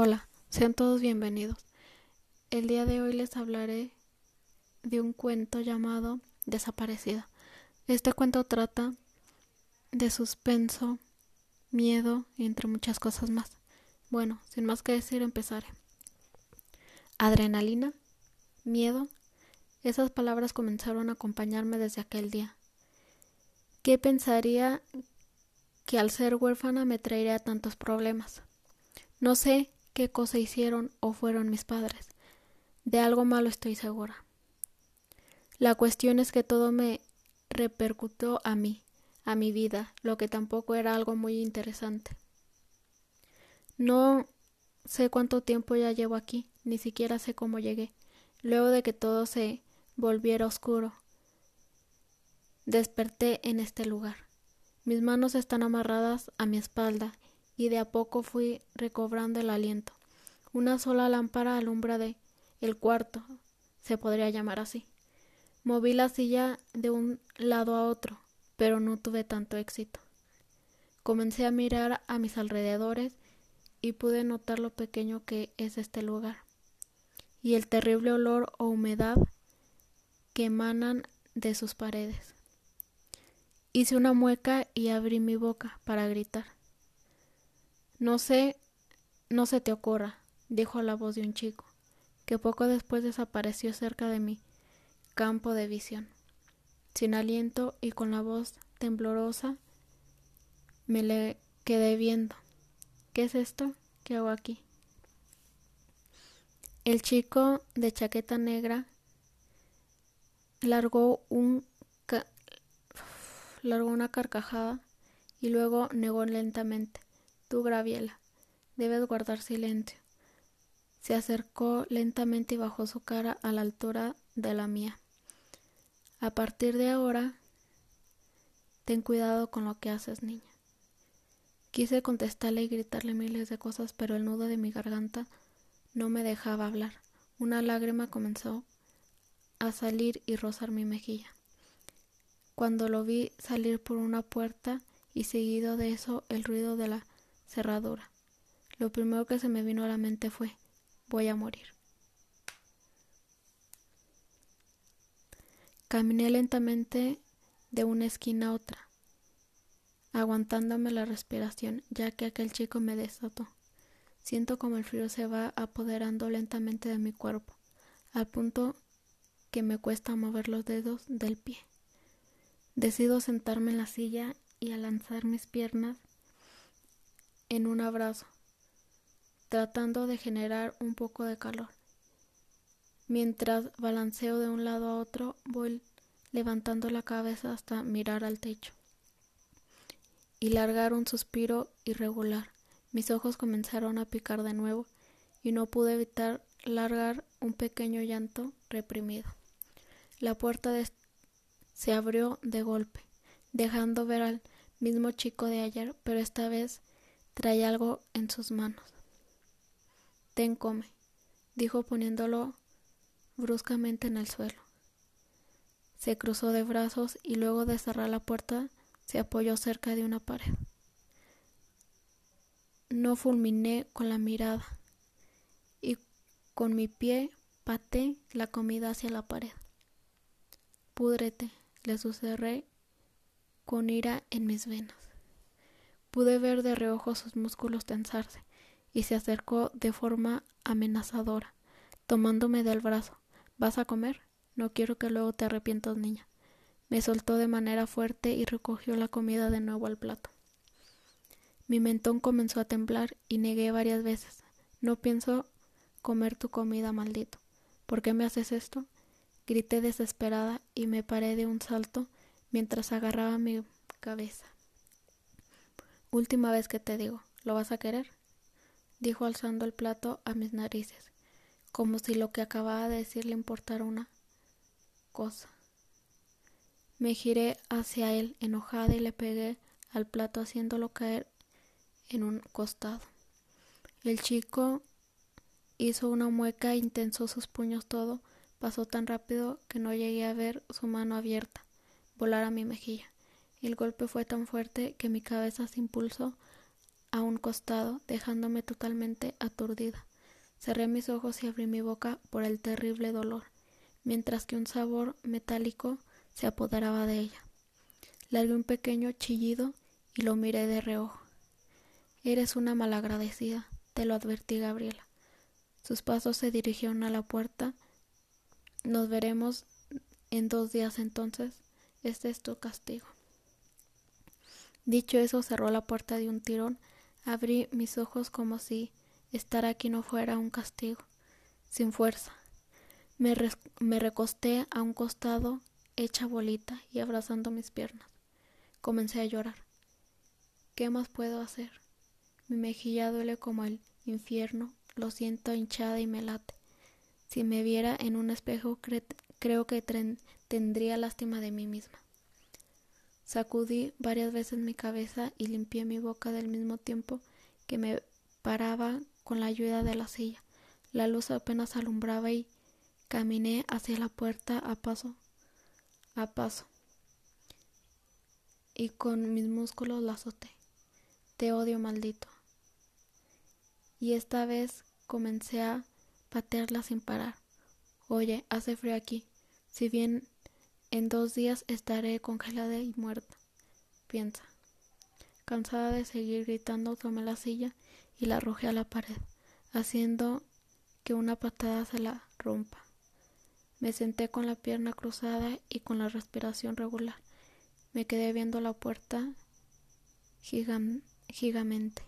Hola, sean todos bienvenidos. El día de hoy les hablaré de un cuento llamado Desaparecida. Este cuento trata de suspenso, miedo y entre muchas cosas más. Bueno, sin más que decir, empezaré. Adrenalina, miedo, esas palabras comenzaron a acompañarme desde aquel día. ¿Qué pensaría que al ser huérfana me traería tantos problemas? No sé qué cosa hicieron o fueron mis padres. De algo malo estoy segura. La cuestión es que todo me repercutió a mí, a mi vida, lo que tampoco era algo muy interesante. No sé cuánto tiempo ya llevo aquí, ni siquiera sé cómo llegué, luego de que todo se volviera oscuro. Desperté en este lugar. Mis manos están amarradas a mi espalda y de a poco fui recobrando el aliento. Una sola lámpara alumbra de el cuarto, se podría llamar así. Moví la silla de un lado a otro, pero no tuve tanto éxito. Comencé a mirar a mis alrededores y pude notar lo pequeño que es este lugar y el terrible olor o humedad que emanan de sus paredes. Hice una mueca y abrí mi boca para gritar. No sé, no se te ocurra, dijo la voz de un chico, que poco después desapareció cerca de mi campo de visión. Sin aliento y con la voz temblorosa, me le quedé viendo. ¿Qué es esto? ¿Qué hago aquí? El chico de chaqueta negra largó largó una carcajada y luego negó lentamente. Tú, Graviela, debes guardar silencio. Se acercó lentamente y bajó su cara a la altura de la mía. A partir de ahora, ten cuidado con lo que haces, niña. Quise contestarle y gritarle miles de cosas, pero el nudo de mi garganta no me dejaba hablar. Una lágrima comenzó a salir y rozar mi mejilla. Cuando lo vi salir por una puerta y seguido de eso el ruido de la cerradura. Lo primero que se me vino a la mente fue voy a morir. Caminé lentamente de una esquina a otra, aguantándome la respiración, ya que aquel chico me desató. Siento como el frío se va apoderando lentamente de mi cuerpo, al punto que me cuesta mover los dedos del pie. Decido sentarme en la silla y a lanzar mis piernas en un abrazo, tratando de generar un poco de calor. Mientras balanceo de un lado a otro, voy levantando la cabeza hasta mirar al techo y largar un suspiro irregular. Mis ojos comenzaron a picar de nuevo y no pude evitar largar un pequeño llanto reprimido. La puerta se abrió de golpe, dejando ver al mismo chico de ayer, pero esta vez traía algo en sus manos. Ten come, dijo poniéndolo bruscamente en el suelo. Se cruzó de brazos y luego de cerrar la puerta se apoyó cerca de una pared. No fulminé con la mirada y con mi pie paté la comida hacia la pared. Púdrete, le susurré con ira en mis venas. Pude ver de reojo sus músculos tensarse y se acercó de forma amenazadora, tomándome del brazo. ¿Vas a comer? No quiero que luego te arrepientas, niña. Me soltó de manera fuerte y recogió la comida de nuevo al plato. Mi mentón comenzó a temblar y negué varias veces. No pienso comer tu comida, maldito. ¿Por qué me haces esto? Grité desesperada y me paré de un salto mientras agarraba mi cabeza. Última vez que te digo, ¿lo vas a querer? dijo alzando el plato a mis narices, como si lo que acababa de decir le importara una cosa. Me giré hacia él enojada y le pegué al plato haciéndolo caer en un costado. El chico hizo una mueca intensó sus puños todo. Pasó tan rápido que no llegué a ver su mano abierta volar a mi mejilla. El golpe fue tan fuerte que mi cabeza se impulsó a un costado, dejándome totalmente aturdida. Cerré mis ojos y abrí mi boca por el terrible dolor, mientras que un sabor metálico se apoderaba de ella. Largué un pequeño chillido y lo miré de reojo. Eres una malagradecida, te lo advertí Gabriela. Sus pasos se dirigieron a la puerta. Nos veremos en dos días entonces. Este es tu castigo. Dicho eso, cerró la puerta de un tirón. Abrí mis ojos como si estar aquí no fuera un castigo, sin fuerza. Me, recosté a un costado, hecha bolita y abrazando mis piernas. Comencé a llorar. ¿Qué más puedo hacer? Mi mejilla duele como el infierno, lo siento hinchada y me late. Si me viera en un espejo, creo que tendría lástima de mí misma. Sacudí varias veces mi cabeza y limpié mi boca del mismo tiempo que me paraba con la ayuda de la silla. La luz apenas alumbraba y caminé hacia la puerta a paso a paso y con mis músculos la azoté. Te odio, maldito. Y esta vez comencé a patearla sin parar. Oye, hace frío aquí. Si bien en dos días estaré congelada y muerta. Piensa. Cansada de seguir gritando, tomé la silla y la arrojé a la pared, haciendo que una patada se la rompa. Me senté con la pierna cruzada y con la respiración regular. Me quedé viendo la puerta gigamente.